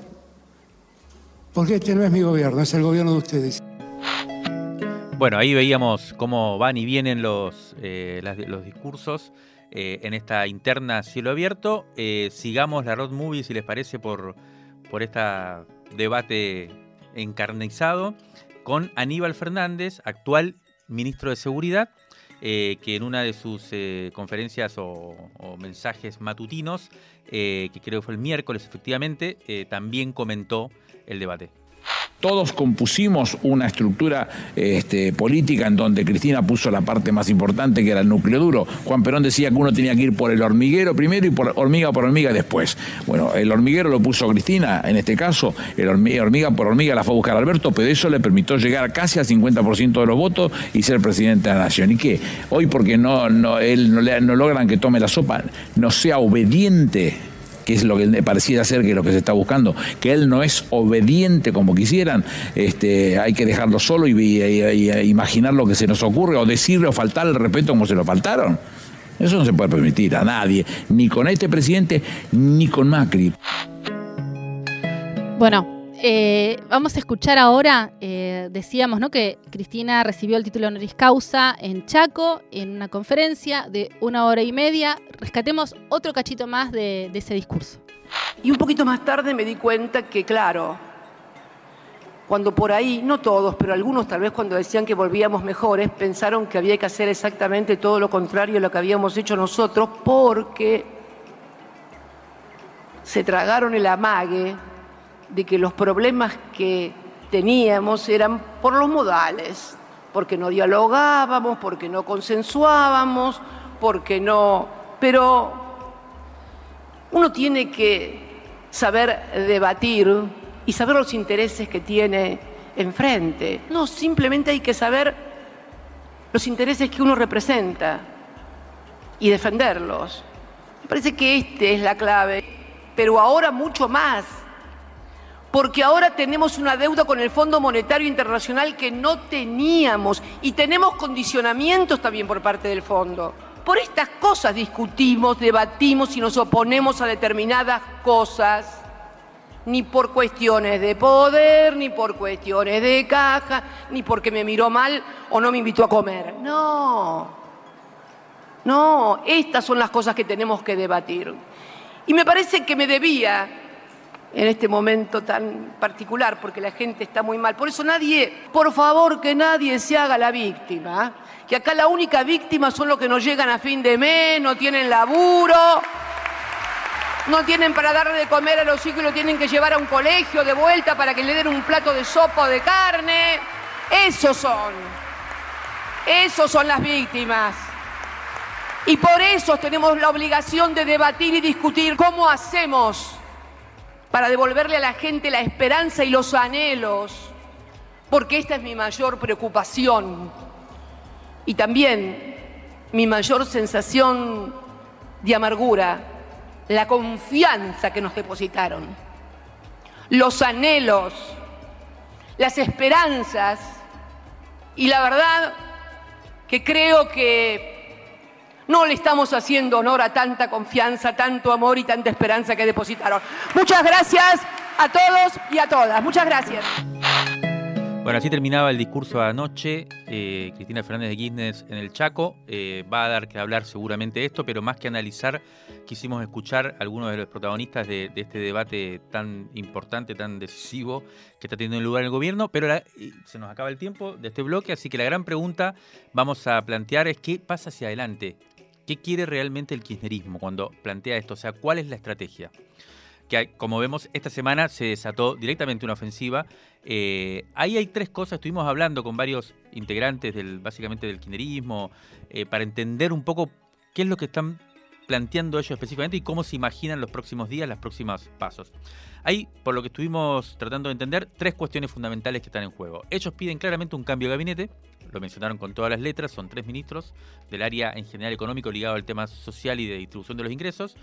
Porque este no es mi gobierno, es el gobierno de ustedes. Bueno, ahí veíamos cómo van y vienen los, eh, los discursos eh, en esta interna cielo abierto. Eh, sigamos la road movie, si les parece, por, por este debate encarnizado con Aníbal Fernández, actual ministro de Seguridad, eh, que en una de sus eh, conferencias o, mensajes matutinos, eh, que creo que fue el miércoles efectivamente, también comentó el debate. Todos compusimos una estructura este, política en donde Cristina puso la parte más importante, que era el núcleo duro. Juan Perón decía que uno tenía que ir por el hormiguero primero y por hormiga por hormiga después. Bueno, el hormiguero lo puso Cristina, en este caso, el hormiga, por hormiga la fue a buscar Alberto, pero eso le permitió llegar casi al 50% de los votos y ser presidente de la nación. ¿Y qué? Hoy porque no, no, él no, no logran que tome la sopa, no sea obediente que es lo que pareciera ser que es lo que se está buscando, que él no es obediente como quisieran, este, hay que dejarlo solo y, imaginar lo que se nos ocurre, o decirle o faltar el respeto como se lo faltaron. Eso no se puede permitir a nadie, ni con este presidente, ni con Macri. Bueno, eh, vamos a escuchar ahora, eh, decíamos ¿no? que Cristina recibió el título honoris causa en Chaco, en una conferencia de una hora y media. Rescatemos otro cachito más de, de ese discurso. Y un poquito más tarde me di cuenta que, claro, cuando por ahí, no todos, pero algunos tal vez cuando decían que volvíamos mejores, pensaron que había que hacer exactamente todo lo contrario a lo que habíamos hecho nosotros porque se tragaron el amague de que los problemas que teníamos eran por los modales, porque no dialogábamos, porque no consensuábamos, porque no... Pero uno tiene que saber debatir y saber los intereses que tiene enfrente. No, simplemente hay que saber los intereses que uno representa y defenderlos. Me parece que esta es la clave, pero ahora mucho más porque ahora tenemos una deuda con el Fondo Monetario Internacional que no teníamos y tenemos condicionamientos también por parte del fondo. Por estas cosas discutimos, debatimos y nos oponemos a determinadas cosas, ni por cuestiones de poder, ni por cuestiones de caja, ni porque me miró mal o no me invitó a comer. No, no, estas son las cosas que tenemos que debatir. Y me parece que me debía en este momento tan particular, porque la gente está muy mal. Por eso nadie, por favor, que nadie se haga la víctima, que acá la única víctima son los que no llegan a fin de mes, no tienen laburo, no tienen para darle de comer a los hijos y lo tienen que llevar a un colegio de vuelta para que le den un plato de sopa o de carne. Esos son, esos son las víctimas. Y por eso tenemos la obligación de debatir y discutir cómo hacemos para devolverle a la gente la esperanza y los anhelos, porque esta es mi mayor preocupación y también mi mayor sensación de amargura, la confianza que nos depositaron, los anhelos, las esperanzas y la verdad que creo que no le estamos haciendo honor a tanta confianza, tanto amor y tanta esperanza que depositaron. Muchas gracias a todos y a todas. Muchas gracias. Bueno, así terminaba el discurso anoche. Eh, Cristina Fernández de Kirchner en el Chaco. Eh, va a dar que hablar seguramente esto, pero más que analizar, quisimos escuchar a algunos de los protagonistas de, este debate tan importante, tan decisivo que está teniendo lugar en el gobierno. Pero se nos acaba el tiempo de este bloque, así que la gran pregunta vamos a plantear es qué pasa hacia adelante. ¿Qué quiere realmente el kirchnerismo cuando plantea esto? O sea, ¿cuál es la estrategia? Que como vemos, esta semana se desató directamente una ofensiva. Eh, ahí hay tres cosas, estuvimos hablando con varios integrantes básicamente del kirchnerismo, eh, para entender un poco qué es lo que están planteando ellos específicamente y cómo se imaginan los próximos días, los próximos pasos. Hay, por lo que estuvimos tratando de entender, tres cuestiones fundamentales que están en juego. Ellos piden claramente un cambio de gabinete, lo mencionaron con todas las letras, son tres ministros del área en general económico ligado al tema social y de distribución de los ingresos.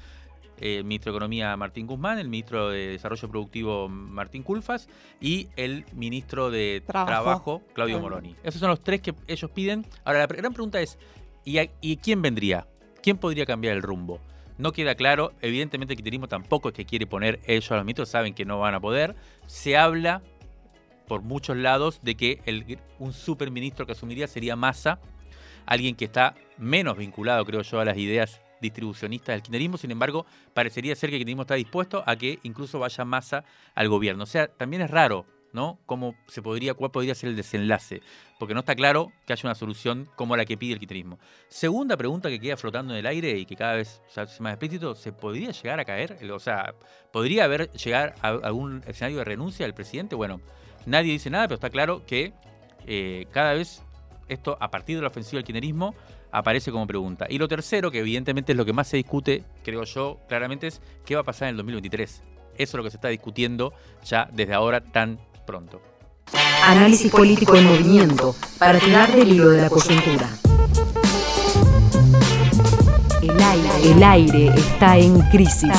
el ministro de Economía Martín Guzmán, el ministro de Desarrollo Productivo Martín Culfas y el ministro de Trabajo, Claudio Moroni. Esos son los tres que ellos piden. Ahora, la gran pregunta es, ¿y, ¿y quién vendría? ¿Quién podría cambiar el rumbo? No queda claro, evidentemente el kirchnerismo tampoco es que quiere poner ellos a los ministros, saben que no van a poder. Se habla por muchos lados de que un superministro que asumiría sería Massa, alguien que está menos vinculado, creo yo, a las ideas distribucionistas del kirchnerismo, sin embargo, parecería ser que el kirchnerismo está dispuesto a que incluso vaya Massa al gobierno. O sea, también es raro, ¿no? Cómo se podría, cuál podría ser el desenlace, porque no está claro que haya una solución como la que pide el kirchnerismo. Segunda pregunta que queda flotando en el aire y que cada vez se hace más explícito, ¿se podría llegar a caer? O sea, ¿podría haber llegar a algún escenario de renuncia del presidente? Bueno, nadie dice nada, pero está claro que eh, cada vez esto, a partir de la ofensiva del kirchnerismo, aparece como pregunta. Y lo tercero, que evidentemente es lo que más se discute, creo yo, claramente, es qué va a pasar en el 2023. Eso es lo que se está discutiendo ya desde ahora tan pronto. Análisis político en movimiento para tirar del hilo de la coyuntura. El aire, el aire está en crisis.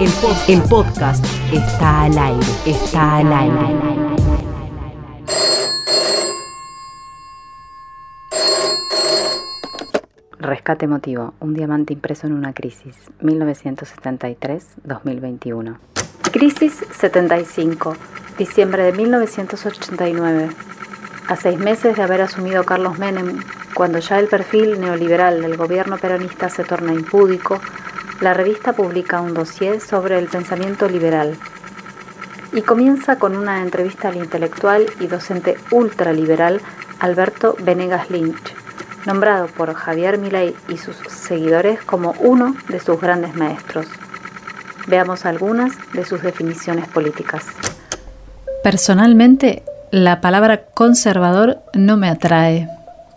El, el podcast está al aire, está al aire. Rescate emotivo, un diamante impreso en una crisis, 1973-2021. Crisis 75, diciembre de 1989. A seis meses de haber asumido Carlos Menem, cuando ya el perfil neoliberal del gobierno peronista se torna impúdico, la revista publica un dossier sobre el pensamiento liberal y comienza con una entrevista al intelectual y docente ultraliberal Alberto Venegas Lynch nombrado por Javier Milei y sus seguidores como uno de sus grandes maestros. Veamos algunas de sus definiciones políticas. Personalmente, la palabra conservador no me atrae,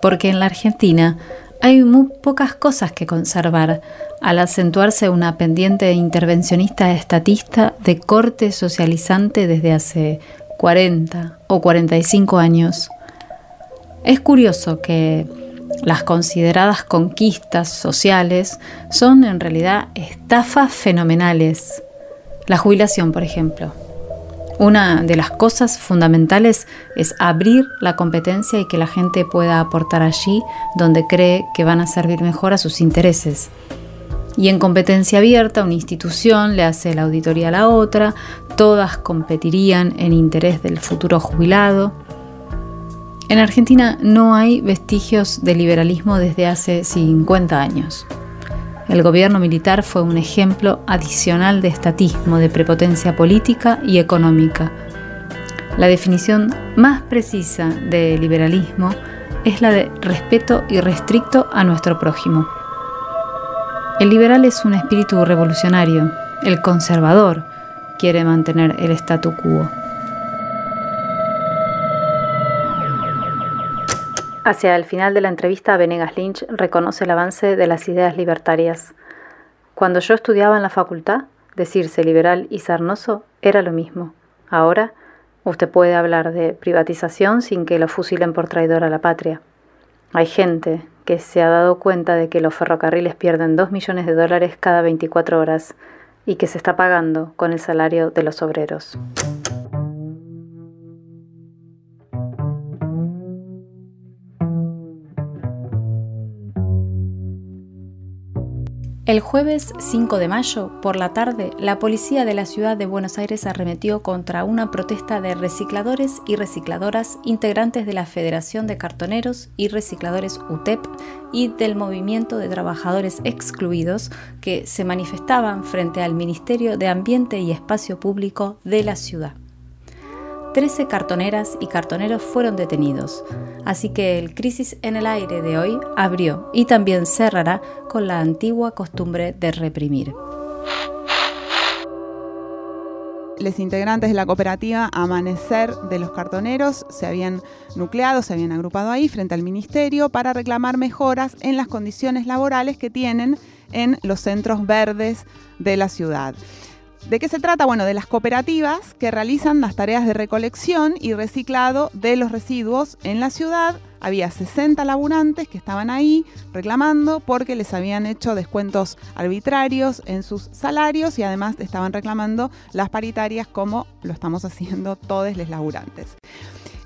porque en la Argentina hay muy pocas cosas que conservar, al acentuarse una pendiente intervencionista estatista de corte socializante desde hace 40 o 45 años. Es curioso que las consideradas conquistas sociales son en realidad estafas fenomenales. La jubilación, por ejemplo. Una de las cosas fundamentales es abrir la competencia y que la gente pueda aportar allí donde cree que van a servir mejor a sus intereses. Y en competencia abierta, una institución le hace la auditoría a la otra, todas competirían en interés del futuro jubilado. En Argentina no hay vestigios de liberalismo desde hace 50 años. El gobierno militar fue un ejemplo adicional de estatismo, de prepotencia política y económica. La definición más precisa de liberalismo es la de respeto irrestricto a nuestro prójimo. El liberal es un espíritu revolucionario, el conservador quiere mantener el statu quo. Hacia el final de la entrevista, Venegas Lynch reconoce el avance de las ideas libertarias. Cuando yo estudiaba en la facultad, decirse liberal y sarnoso era lo mismo. Ahora, usted puede hablar de privatización sin que lo fusilen por traidor a la patria. Hay gente que se ha dado cuenta de que los ferrocarriles pierden 2 millones de dólares cada 24 horas y que se está pagando con el salario de los obreros. El jueves 5 de mayo, por la tarde, la policía de la ciudad de Buenos Aires arremetió contra una protesta de recicladores y recicladoras integrantes de la Federación de Cartoneros y Recicladores UTEP y del Movimiento de Trabajadores Excluidos que se manifestaban frente al Ministerio de Ambiente y Espacio Público de la ciudad. 13 cartoneras y cartoneros fueron detenidos, así que el Crisis en el Aire de hoy abrió y también cerrará con la antigua costumbre de reprimir. Los integrantes de la cooperativa Amanecer de los Cartoneros se habían nucleado, se habían agrupado ahí frente al ministerio para reclamar mejoras en las condiciones laborales que tienen en los centros verdes de la ciudad. ¿De qué se trata? Bueno, de las cooperativas que realizan las tareas de recolección y reciclado de los residuos en la ciudad. Había 60 laburantes que estaban ahí reclamando porque les habían hecho descuentos arbitrarios en sus salarios y además estaban reclamando las paritarias como lo estamos haciendo todos los laburantes.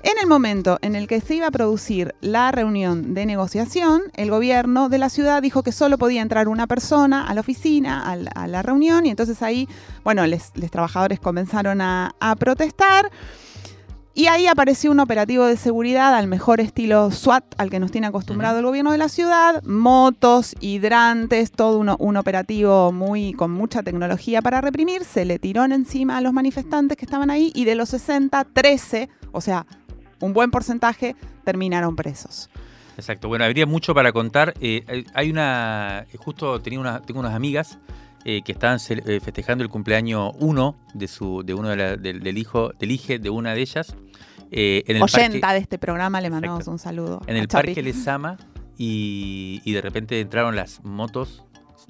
En el momento en el que se iba a producir la reunión de negociación, el gobierno de la ciudad dijo que solo podía entrar una persona a la oficina, a la, reunión, y entonces ahí, bueno, los trabajadores comenzaron a, protestar. Y ahí apareció un operativo de seguridad al mejor estilo SWAT al que nos tiene acostumbrado el gobierno de la ciudad, motos, hidrantes, todo un operativo muy con mucha tecnología para reprimir. Se le tiró encima a los manifestantes que estaban ahí y de los 60, 13, o sea, un buen porcentaje terminaron presos. Exacto, bueno, habría mucho para contar. Eh, hay una, justo tenía una, tengo unas amigas eh, que estaban eh, festejando el cumpleaños uno de su de uno del, hijo del hije de una de ellas. Eh, en el Oyenta de este programa le mandamos un saludo. En el parque Lesama y, y de repente entraron las motos,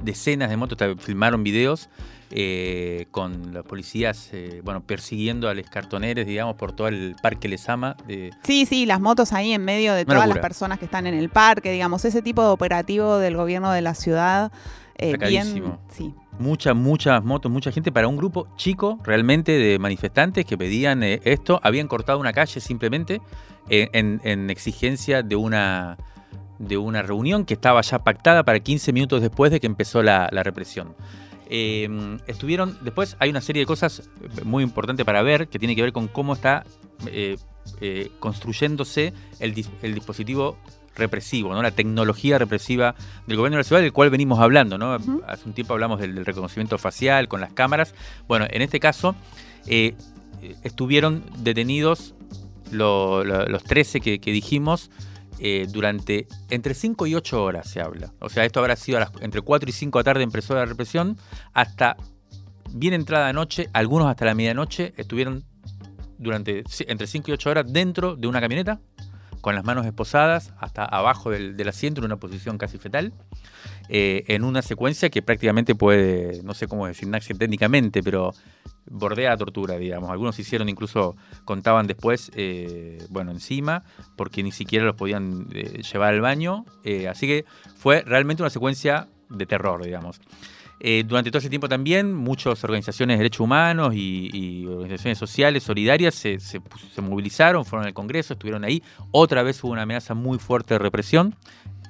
decenas de motos, filmaron videos eh, con los policías, eh, bueno, persiguiendo a los cartoneros, digamos, por todo el parque Lesama. Sí, sí, las motos ahí en medio de todas las personas que están en el parque, digamos, ese tipo de operativo del gobierno de la ciudad. Eh, bien, sí. Muchas, muchas motos, mucha gente para un grupo chico realmente de manifestantes que pedían eh, esto. Habían cortado una calle simplemente en, exigencia de una, de una reunión que estaba ya pactada para 15 minutos después de que empezó la represión. Em, estuvieron, después hay una serie de cosas muy importantes para ver que tiene que ver con cómo está eh, eh, construyéndose el, dispositivo represivo, ¿no? la tecnología represiva del gobierno de la ciudad, del cual venimos hablando. ¿no? Hace un tiempo hablamos del, reconocimiento facial con las cámaras. Bueno, en este caso eh, estuvieron detenidos los 13 que dijimos eh, durante entre 5 y 8 horas se habla. O sea, esto habrá sido entre 4 y 5 de la tarde empezó la represión, hasta bien entrada de noche, algunos hasta la medianoche estuvieron durante entre 5 y 8 horas dentro de una camioneta, con las manos esposadas hasta abajo del, asiento en una posición casi fetal, eh, en una secuencia que prácticamente puede, no sé cómo designarse técnicamente, pero bordea a tortura, digamos. Algunos hicieron, incluso contaban después, eh, bueno, encima, porque ni siquiera los podían eh, llevar al baño. Eh, así que fue realmente una secuencia de terror, digamos. Durante todo ese tiempo también muchas organizaciones de derechos humanos y, organizaciones sociales solidarias se, se, movilizaron, fueron al Congreso, estuvieron ahí. Otra vez hubo una amenaza muy fuerte de represión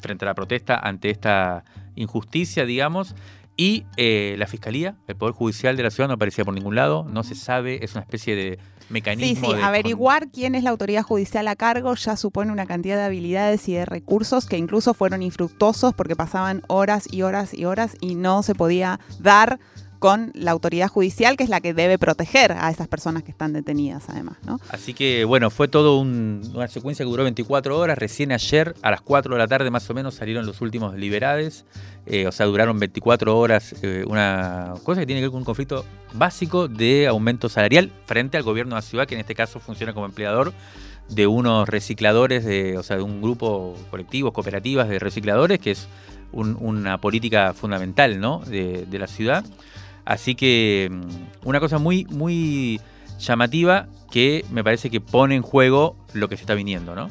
frente a la protesta ante esta injusticia, digamos. Y eh, la Fiscalía, el Poder Judicial de la ciudad no aparecía por ningún lado, no se sabe, es una especie de mecanismo. Sí, sí, averiguar quién es la autoridad judicial a cargo ya supone una cantidad de habilidades y de recursos que incluso fueron infructuosos porque pasaban horas y horas y horas y no se podía dar con la autoridad judicial, que es la que debe proteger a esas personas que están detenidas, además. ¿no? Así que, bueno, fue todo una secuencia que duró 24 horas. Recién ayer, a las 4 de la tarde más o menos, salieron los últimos liberades. Eh, o sea, duraron 24 horas. Eh, una cosa que tiene que ver con un conflicto básico de aumento salarial frente al gobierno de la ciudad, que en este caso funciona como empleador de unos recicladores, de, o sea, de un grupo colectivo, cooperativas de recicladores, que es una política fundamental ¿no? de, de la ciudad. Así que mm, una cosa muy, muy llamativa que me parece que pone en juego lo que se está viniendo, ¿no?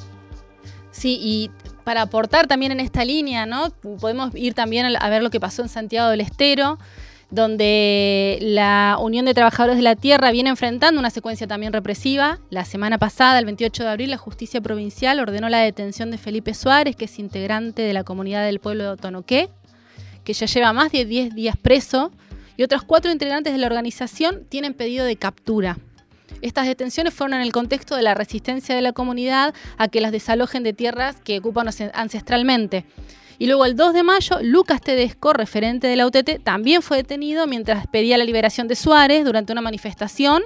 Sí, y para aportar también en esta línea, ¿no? Podemos ir también a ver lo que pasó en Santiago del Estero, donde la Unión de Trabajadores de la Tierra viene enfrentando una secuencia también represiva. La semana pasada, el 28 de abril, la justicia provincial ordenó la detención de Felipe Suárez, que es integrante de la comunidad del pueblo de Tonoqué, que ya lleva más de 10 días preso y otros cuatro integrantes de la organización tienen pedido de captura. Estas detenciones fueron en el contexto de la resistencia de la comunidad a que las desalojen de tierras que ocupan ancestralmente. Y luego el 2 de mayo, Lucas Tedesco, referente de la UTT, también fue detenido mientras pedía la liberación de Suárez durante una manifestación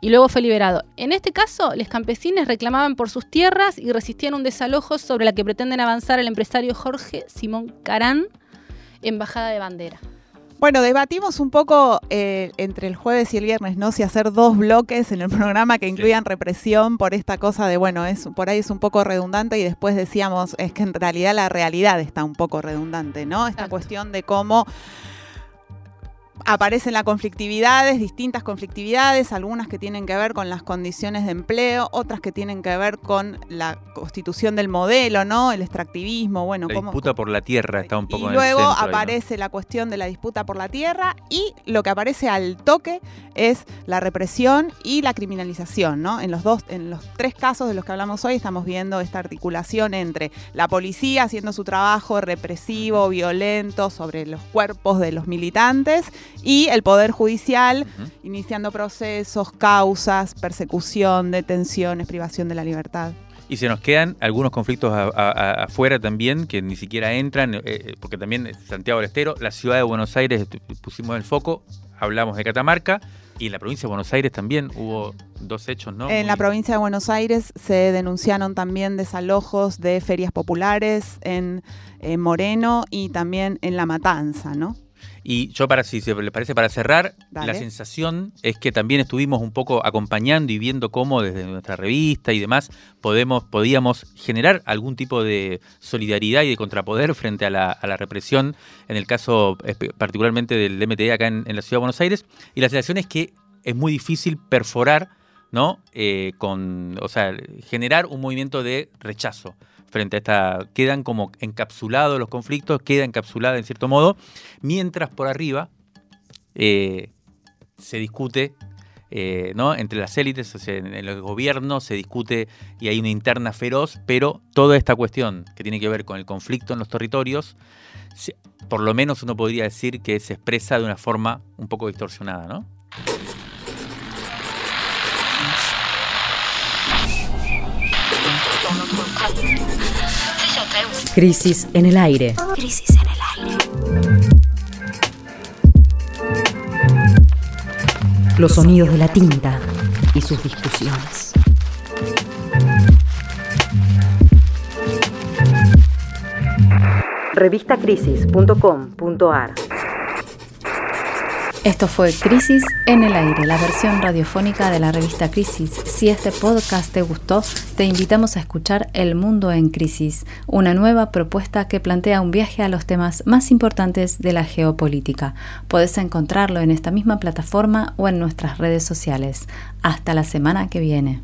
y luego fue liberado. En este caso, los campesinos reclamaban por sus tierras y resistían un desalojo sobre la que pretenden avanzar el empresario Jorge Simón Carán, embajada de bandera. Bueno, debatimos un poco eh, entre el jueves y el viernes, ¿no? Si hacer dos bloques en el programa que incluyan represión por esta cosa de, bueno, es por ahí es un poco redundante y después decíamos, es que en realidad la realidad está un poco redundante, ¿no? Esta cuestión de cómo aparecen las conflictividades, distintas conflictividades, algunas que tienen que ver con las condiciones de empleo, otras que tienen que ver con la constitución del modelo, ¿no? El extractivismo, bueno, la disputa por la tierra está un poco y luego aparece la cuestión de la disputa por la tierra y lo que aparece al toque es la represión y la criminalización, ¿no? En los dos en los tres casos de los que hablamos hoy estamos viendo esta articulación entre la policía haciendo su trabajo represivo, violento sobre los cuerpos de los militantes y el Poder Judicial iniciando procesos, causas, persecución, detenciones, privación de la libertad. Y se nos quedan algunos conflictos afuera también, que ni siquiera entran, eh, eh, porque también Santiago del Estero, la ciudad de Buenos Aires, pusimos el foco, hablamos de Catamarca, y en la provincia de Buenos Aires también hubo dos hechos, ¿no? En la provincia de Buenos Aires se denunciaron también desalojos de ferias populares en Moreno y también en La Matanza, ¿no? Y yo, para si se les parece, para cerrar, la sensación es que también estuvimos un poco acompañando y viendo cómo desde nuestra revista y demás podemos, podíamos generar algún tipo de solidaridad y de contrapoder frente a la, represión, en el caso particularmente del MTE acá en, la Ciudad de Buenos Aires. Y la sensación es que es muy difícil perforar, ¿no? Eh, con, o sea, generar un movimiento de rechazo frente a esta, quedan como encapsulados los conflictos, queda encapsulada en cierto modo, mientras por arriba eh, se discute eh, ¿no? entre las élites, en el gobierno se discute y hay una interna feroz, pero toda esta cuestión que tiene que ver con el conflicto en los territorios, por lo menos uno podría decir que se expresa de una forma un poco distorsionada, ¿no? Crisis en el aire. Crisis en el aire. Los sonidos de la tinta y sus discusiones. Revistacrisis.com.ar esto fue Crisis en el aire, la versión radiofónica de la revista Crisis. Si este podcast te gustó, te invitamos a escuchar El Mundo en Crisis, una nueva propuesta que plantea un viaje a los temas más importantes de la geopolítica. Puedes encontrarlo en esta misma plataforma o en nuestras redes sociales. Hasta la semana que viene.